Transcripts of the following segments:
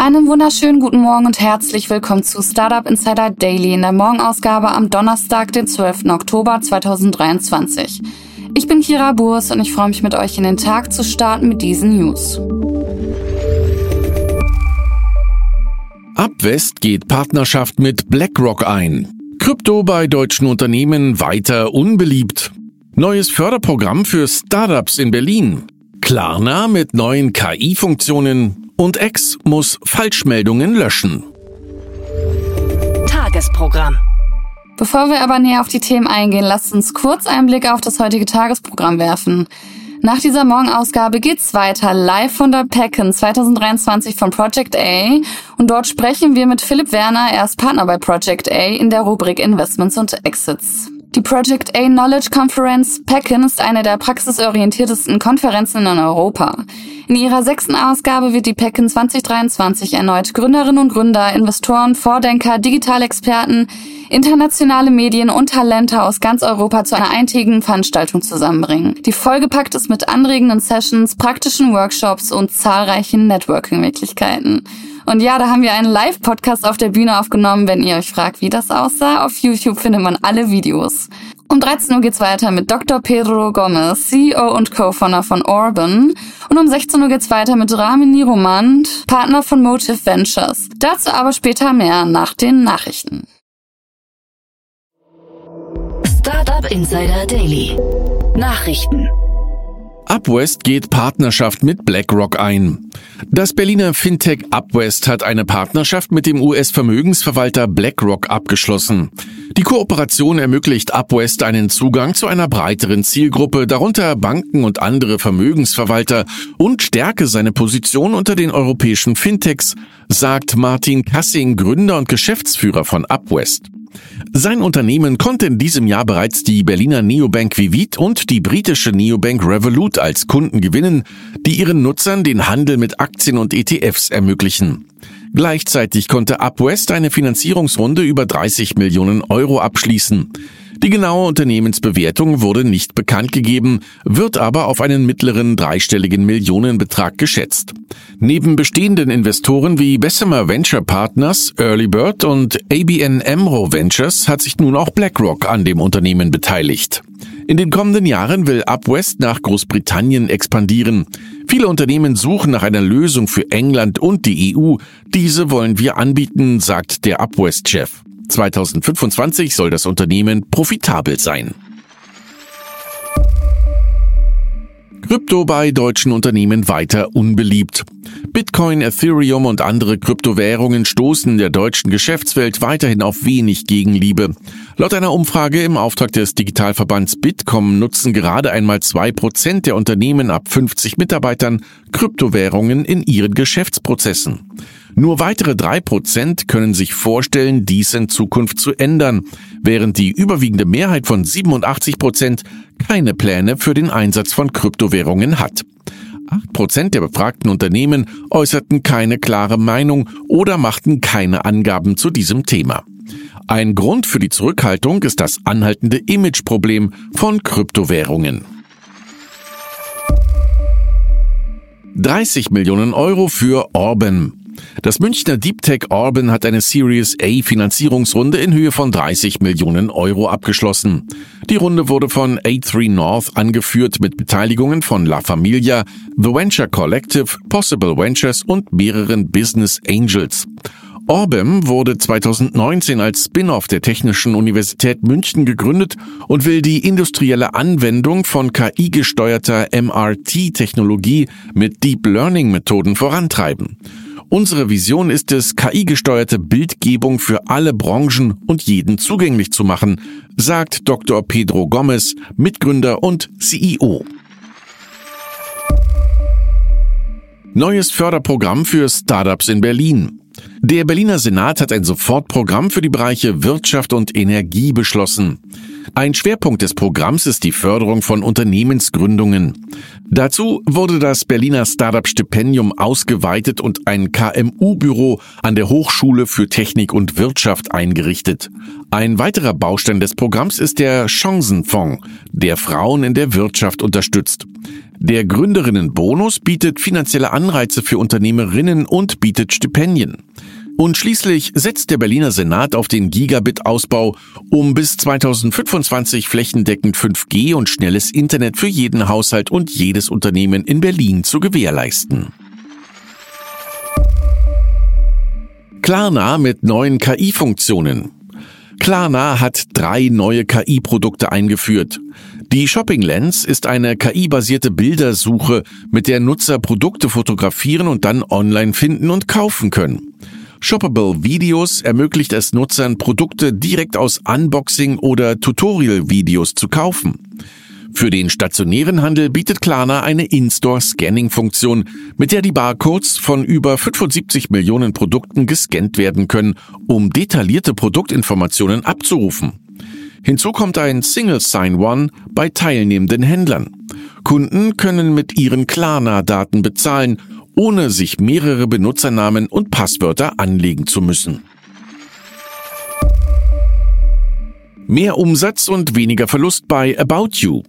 Einen wunderschönen guten Morgen und herzlich willkommen zu Startup Insider Daily in der Morgenausgabe am Donnerstag, den 12. Oktober 2023. Ich bin Kira Burs und ich freue mich mit euch in den Tag zu starten mit diesen News. Abwest geht Partnerschaft mit BlackRock ein. Krypto bei deutschen Unternehmen weiter unbeliebt. Neues Förderprogramm für Startups in Berlin. Klarna mit neuen KI-Funktionen und X muss Falschmeldungen löschen. Tagesprogramm. Bevor wir aber näher auf die Themen eingehen, lasst uns kurz einen Blick auf das heutige Tagesprogramm werfen. Nach dieser Morgenausgabe geht's weiter live von der Pecken 2023 von Project A und dort sprechen wir mit Philipp Werner, er ist Partner bei Project A in der Rubrik Investments und Exits. Die Project A Knowledge Conference Pecken ist eine der praxisorientiertesten Konferenzen in Europa. In ihrer sechsten Ausgabe wird die Pecken 2023 erneut Gründerinnen und Gründer, Investoren, Vordenker, Digitalexperten, internationale Medien und Talente aus ganz Europa zu einer eintägigen Veranstaltung zusammenbringen, die vollgepackt ist mit anregenden Sessions, praktischen Workshops und zahlreichen Networking-Möglichkeiten. Und ja, da haben wir einen Live-Podcast auf der Bühne aufgenommen. Wenn ihr euch fragt, wie das aussah, auf YouTube findet man alle Videos. Um 13 Uhr geht's weiter mit Dr. Pedro Gomez, CEO und Co-Founder von Orban. Und um 16 Uhr geht's weiter mit Ramin Niromand, Partner von Motive Ventures. Dazu aber später mehr nach den Nachrichten. Startup Insider Daily. Nachrichten. Upwest geht Partnerschaft mit BlackRock ein. Das Berliner Fintech Upwest hat eine Partnerschaft mit dem US-Vermögensverwalter BlackRock abgeschlossen. Die Kooperation ermöglicht Upwest einen Zugang zu einer breiteren Zielgruppe, darunter Banken und andere Vermögensverwalter, und stärke seine Position unter den europäischen Fintechs, sagt Martin Kassing, Gründer und Geschäftsführer von Upwest. Sein Unternehmen konnte in diesem Jahr bereits die Berliner Neobank Vivit und die britische Neobank Revolut als Kunden gewinnen, die ihren Nutzern den Handel mit Aktien und ETFs ermöglichen. Gleichzeitig konnte Upwest eine Finanzierungsrunde über 30 Millionen Euro abschließen. Die genaue Unternehmensbewertung wurde nicht bekannt gegeben, wird aber auf einen mittleren dreistelligen Millionenbetrag geschätzt. Neben bestehenden Investoren wie Bessemer Venture Partners, Early Bird und ABN Amro Ventures hat sich nun auch BlackRock an dem Unternehmen beteiligt. In den kommenden Jahren will Upwest nach Großbritannien expandieren. Viele Unternehmen suchen nach einer Lösung für England und die EU. Diese wollen wir anbieten, sagt der Upwest-Chef. 2025 soll das Unternehmen profitabel sein. Krypto bei deutschen Unternehmen weiter unbeliebt. Bitcoin, Ethereum und andere Kryptowährungen stoßen der deutschen Geschäftswelt weiterhin auf wenig Gegenliebe. Laut einer Umfrage im Auftrag des Digitalverbands Bitkom nutzen gerade einmal zwei Prozent der Unternehmen ab 50 Mitarbeitern Kryptowährungen in ihren Geschäftsprozessen. Nur weitere drei Prozent können sich vorstellen, dies in Zukunft zu ändern, während die überwiegende Mehrheit von 87 Prozent keine Pläne für den Einsatz von Kryptowährungen hat. Acht Prozent der befragten Unternehmen äußerten keine klare Meinung oder machten keine Angaben zu diesem Thema. Ein Grund für die Zurückhaltung ist das anhaltende Imageproblem von Kryptowährungen. 30 Millionen Euro für Orban. Das Münchner Deep Tech Orban hat eine Series A Finanzierungsrunde in Höhe von 30 Millionen Euro abgeschlossen. Die Runde wurde von A3 North angeführt mit Beteiligungen von La Familia, The Venture Collective, Possible Ventures und mehreren Business Angels. Orbem wurde 2019 als Spin-off der Technischen Universität München gegründet und will die industrielle Anwendung von KI-gesteuerter MRT-Technologie mit Deep Learning-Methoden vorantreiben. Unsere Vision ist es, KI-gesteuerte Bildgebung für alle Branchen und jeden zugänglich zu machen, sagt Dr. Pedro Gomez, Mitgründer und CEO. Neues Förderprogramm für Startups in Berlin. Der Berliner Senat hat ein Sofortprogramm für die Bereiche Wirtschaft und Energie beschlossen. Ein Schwerpunkt des Programms ist die Förderung von Unternehmensgründungen. Dazu wurde das Berliner Startup-Stipendium ausgeweitet und ein KMU-Büro an der Hochschule für Technik und Wirtschaft eingerichtet. Ein weiterer Baustein des Programms ist der Chancenfonds, der Frauen in der Wirtschaft unterstützt. Der Gründerinnenbonus bietet finanzielle Anreize für Unternehmerinnen und bietet Stipendien. Und schließlich setzt der Berliner Senat auf den Gigabit-Ausbau, um bis 2025 flächendeckend 5G und schnelles Internet für jeden Haushalt und jedes Unternehmen in Berlin zu gewährleisten. Klarna mit neuen KI-Funktionen. Klarna hat drei neue KI-Produkte eingeführt. Die Shopping Lens ist eine KI-basierte Bildersuche, mit der Nutzer Produkte fotografieren und dann online finden und kaufen können. Shoppable Videos ermöglicht es Nutzern, Produkte direkt aus Unboxing- oder Tutorial-Videos zu kaufen. Für den stationären Handel bietet Klarna eine In-Store-Scanning-Funktion, mit der die Barcodes von über 75 Millionen Produkten gescannt werden können, um detaillierte Produktinformationen abzurufen. Hinzu kommt ein Single Sign-On bei teilnehmenden Händlern. Kunden können mit ihren Klarna-Daten bezahlen ohne sich mehrere Benutzernamen und Passwörter anlegen zu müssen. Mehr Umsatz und weniger Verlust bei About You.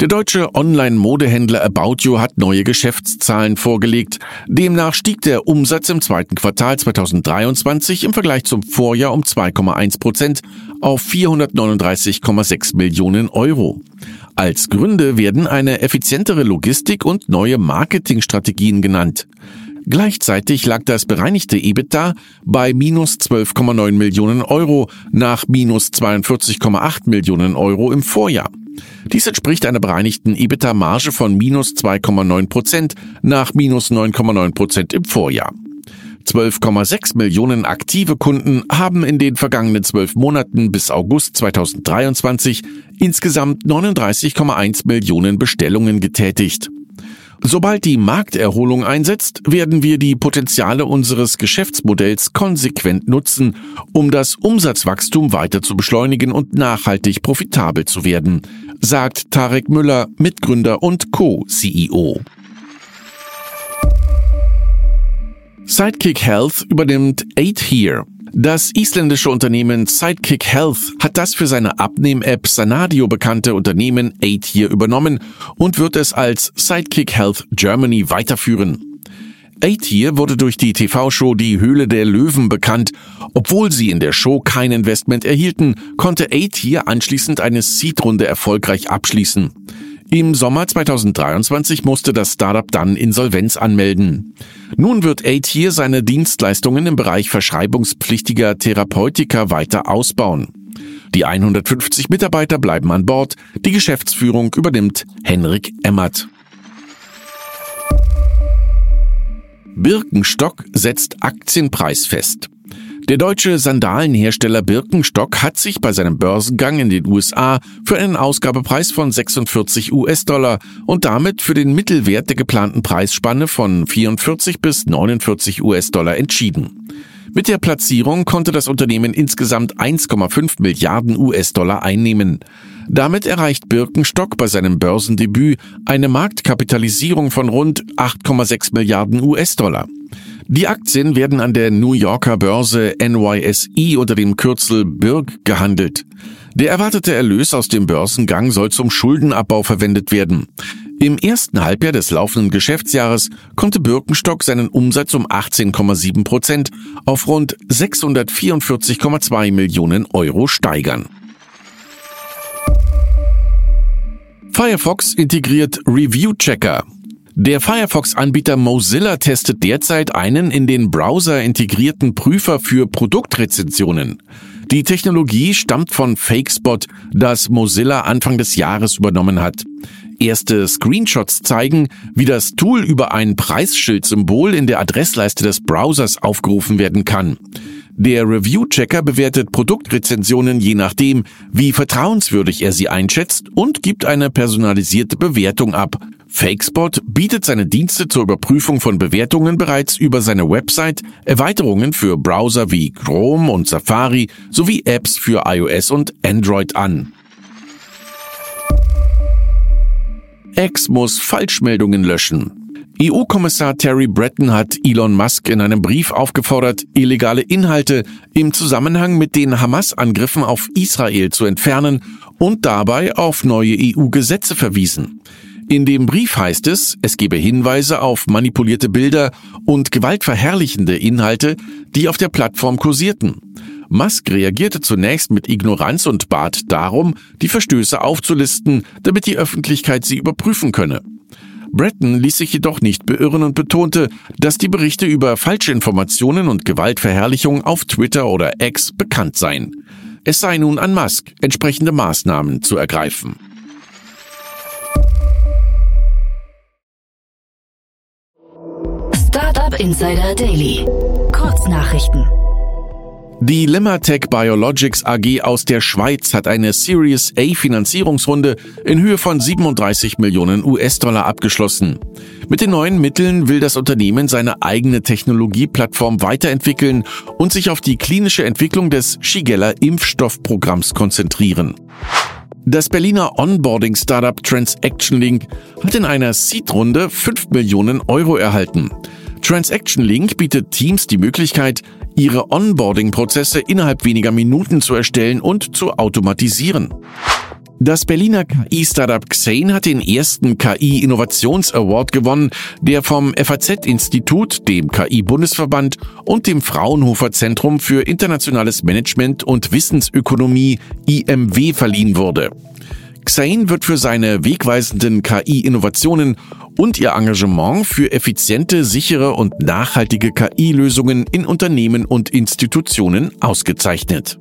Der deutsche Online-Modehändler About You hat neue Geschäftszahlen vorgelegt. Demnach stieg der Umsatz im zweiten Quartal 2023 im Vergleich zum Vorjahr um 2,1 Prozent auf 439,6 Millionen Euro. Als Gründe werden eine effizientere Logistik und neue Marketingstrategien genannt. Gleichzeitig lag das bereinigte EBITDA bei minus 12,9 Millionen Euro nach minus 42,8 Millionen Euro im Vorjahr. Dies entspricht einer bereinigten EBITDA-Marge von minus 2,9 Prozent nach minus 9,9 Prozent im Vorjahr. 12,6 Millionen aktive Kunden haben in den vergangenen zwölf Monaten bis August 2023 insgesamt 39,1 Millionen Bestellungen getätigt. Sobald die Markterholung einsetzt, werden wir die Potenziale unseres Geschäftsmodells konsequent nutzen, um das Umsatzwachstum weiter zu beschleunigen und nachhaltig profitabel zu werden, sagt Tarek Müller, Mitgründer und Co-CEO. Sidekick Health übernimmt Eight Here. Das isländische Unternehmen Sidekick Health hat das für seine Abnehm-App Sanadio bekannte Unternehmen Eight Here übernommen und wird es als Sidekick Health Germany weiterführen. Eight Here wurde durch die TV-Show Die Höhle der Löwen bekannt. Obwohl sie in der Show kein Investment erhielten, konnte Eight Here anschließend eine Seed-Runde erfolgreich abschließen. Im Sommer 2023 musste das Startup dann Insolvenz anmelden. Nun wird Aid hier seine Dienstleistungen im Bereich verschreibungspflichtiger Therapeutika weiter ausbauen. Die 150 Mitarbeiter bleiben an Bord, die Geschäftsführung übernimmt Henrik Emmert. Birkenstock setzt Aktienpreis fest. Der deutsche Sandalenhersteller Birkenstock hat sich bei seinem Börsengang in den USA für einen Ausgabepreis von 46 US-Dollar und damit für den Mittelwert der geplanten Preisspanne von 44 bis 49 US-Dollar entschieden. Mit der Platzierung konnte das Unternehmen insgesamt 1,5 Milliarden US-Dollar einnehmen. Damit erreicht Birkenstock bei seinem Börsendebüt eine Marktkapitalisierung von rund 8,6 Milliarden US-Dollar. Die Aktien werden an der New Yorker Börse NYSE unter dem Kürzel BIRG gehandelt. Der erwartete Erlös aus dem Börsengang soll zum Schuldenabbau verwendet werden. Im ersten Halbjahr des laufenden Geschäftsjahres konnte Birkenstock seinen Umsatz um 18,7 Prozent auf rund 644,2 Millionen Euro steigern. Firefox integriert Review Checker. Der Firefox-Anbieter Mozilla testet derzeit einen in den Browser integrierten Prüfer für Produktrezensionen. Die Technologie stammt von FakeSpot, das Mozilla Anfang des Jahres übernommen hat. Erste Screenshots zeigen, wie das Tool über ein Preisschildsymbol in der Adressleiste des Browsers aufgerufen werden kann. Der Review-Checker bewertet Produktrezensionen je nachdem, wie vertrauenswürdig er sie einschätzt und gibt eine personalisierte Bewertung ab. FakeSpot bietet seine Dienste zur Überprüfung von Bewertungen bereits über seine Website, Erweiterungen für Browser wie Chrome und Safari sowie Apps für iOS und Android an. X muss Falschmeldungen löschen. EU-Kommissar Terry Breton hat Elon Musk in einem Brief aufgefordert, illegale Inhalte im Zusammenhang mit den Hamas-Angriffen auf Israel zu entfernen und dabei auf neue EU-Gesetze verwiesen. In dem Brief heißt es, es gebe Hinweise auf manipulierte Bilder und gewaltverherrlichende Inhalte, die auf der Plattform kursierten. Musk reagierte zunächst mit Ignoranz und bat darum, die Verstöße aufzulisten, damit die Öffentlichkeit sie überprüfen könne. Breton ließ sich jedoch nicht beirren und betonte, dass die Berichte über Falschinformationen und Gewaltverherrlichung auf Twitter oder X bekannt seien. Es sei nun an Musk, entsprechende Maßnahmen zu ergreifen. Startup Insider Daily. Kurznachrichten. Die Limatech Biologics AG aus der Schweiz hat eine Series A Finanzierungsrunde in Höhe von 37 Millionen US-Dollar abgeschlossen. Mit den neuen Mitteln will das Unternehmen seine eigene Technologieplattform weiterentwickeln und sich auf die klinische Entwicklung des Shigella-Impfstoffprogramms konzentrieren. Das Berliner Onboarding-Startup Transaction Link hat in einer Seed-Runde 5 Millionen Euro erhalten. Transaction Link bietet Teams die Möglichkeit, ihre Onboarding-Prozesse innerhalb weniger Minuten zu erstellen und zu automatisieren. Das Berliner KI-Startup Xane hat den ersten KI-Innovations-Award gewonnen, der vom FAZ-Institut, dem KI-Bundesverband und dem Fraunhofer Zentrum für internationales Management und Wissensökonomie IMW verliehen wurde. Xane wird für seine wegweisenden KI-Innovationen und ihr Engagement für effiziente, sichere und nachhaltige KI-Lösungen in Unternehmen und Institutionen ausgezeichnet.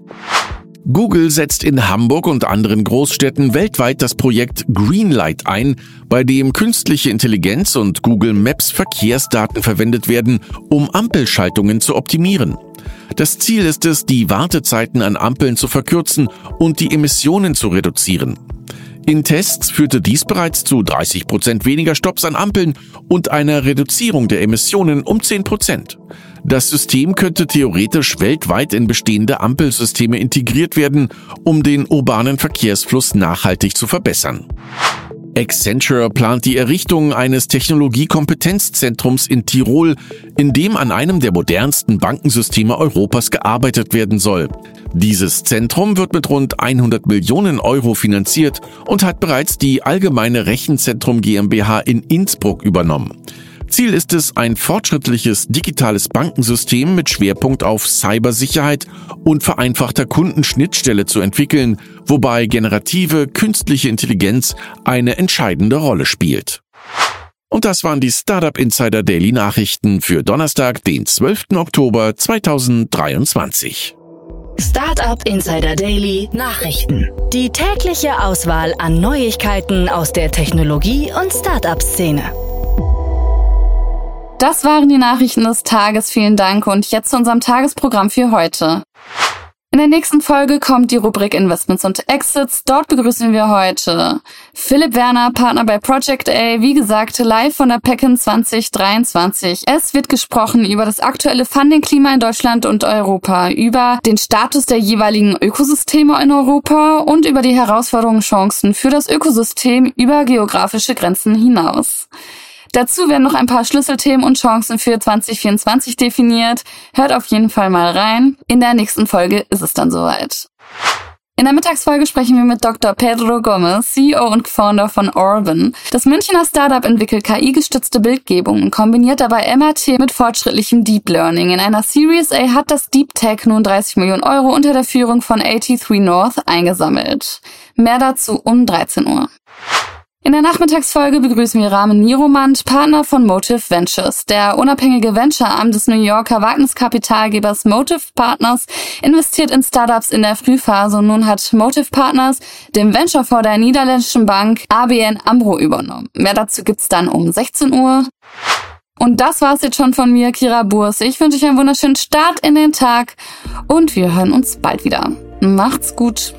Google setzt in Hamburg und anderen Großstädten weltweit das Projekt Greenlight ein, bei dem künstliche Intelligenz und Google Maps Verkehrsdaten verwendet werden, um Ampelschaltungen zu optimieren. Das Ziel ist es, die Wartezeiten an Ampeln zu verkürzen und die Emissionen zu reduzieren. In Tests führte dies bereits zu 30 Prozent weniger Stops an Ampeln und einer Reduzierung der Emissionen um 10 Prozent. Das System könnte theoretisch weltweit in bestehende Ampelsysteme integriert werden, um den urbanen Verkehrsfluss nachhaltig zu verbessern. Accenture plant die Errichtung eines Technologiekompetenzzentrums in Tirol, in dem an einem der modernsten Bankensysteme Europas gearbeitet werden soll. Dieses Zentrum wird mit rund 100 Millionen Euro finanziert und hat bereits die Allgemeine Rechenzentrum GmbH in Innsbruck übernommen. Ziel ist es, ein fortschrittliches digitales Bankensystem mit Schwerpunkt auf Cybersicherheit und vereinfachter Kundenschnittstelle zu entwickeln, wobei generative künstliche Intelligenz eine entscheidende Rolle spielt. Und das waren die Startup Insider Daily Nachrichten für Donnerstag, den 12. Oktober 2023. Startup Insider Daily Nachrichten. Die tägliche Auswahl an Neuigkeiten aus der Technologie- und Startup-Szene. Das waren die Nachrichten des Tages. Vielen Dank und jetzt zu unserem Tagesprogramm für heute. In der nächsten Folge kommt die Rubrik Investments und Exits. Dort begrüßen wir heute Philipp Werner, Partner bei Project A, wie gesagt, live von der Pecken 2023. Es wird gesprochen über das aktuelle Funding-Klima in Deutschland und Europa, über den Status der jeweiligen Ökosysteme in Europa und über die Herausforderungen und Chancen für das Ökosystem über geografische Grenzen hinaus. Dazu werden noch ein paar Schlüsselthemen und Chancen für 2024 definiert. Hört auf jeden Fall mal rein. In der nächsten Folge ist es dann soweit. In der Mittagsfolge sprechen wir mit Dr. Pedro Gomez, CEO und Founder von Orban. Das Münchner Startup entwickelt KI-gestützte Bildgebung und kombiniert dabei MRT mit fortschrittlichem Deep Learning. In einer Series A hat das Deep Tech nun 30 Millionen Euro unter der Führung von 83 North eingesammelt. Mehr dazu um 13 Uhr. In der Nachmittagsfolge begrüßen wir Rahmen Niromand, Partner von Motive Ventures. Der unabhängige Venture-Arm des New Yorker Wagniskapitalgebers Motive Partners investiert in Startups in der Frühphase und nun hat Motive Partners dem Venture-Fonds der niederländischen Bank ABN AMRO übernommen. Mehr dazu gibt's dann um 16 Uhr. Und das war's jetzt schon von mir, Kira Burs. Ich wünsche euch einen wunderschönen Start in den Tag und wir hören uns bald wieder. Macht's gut.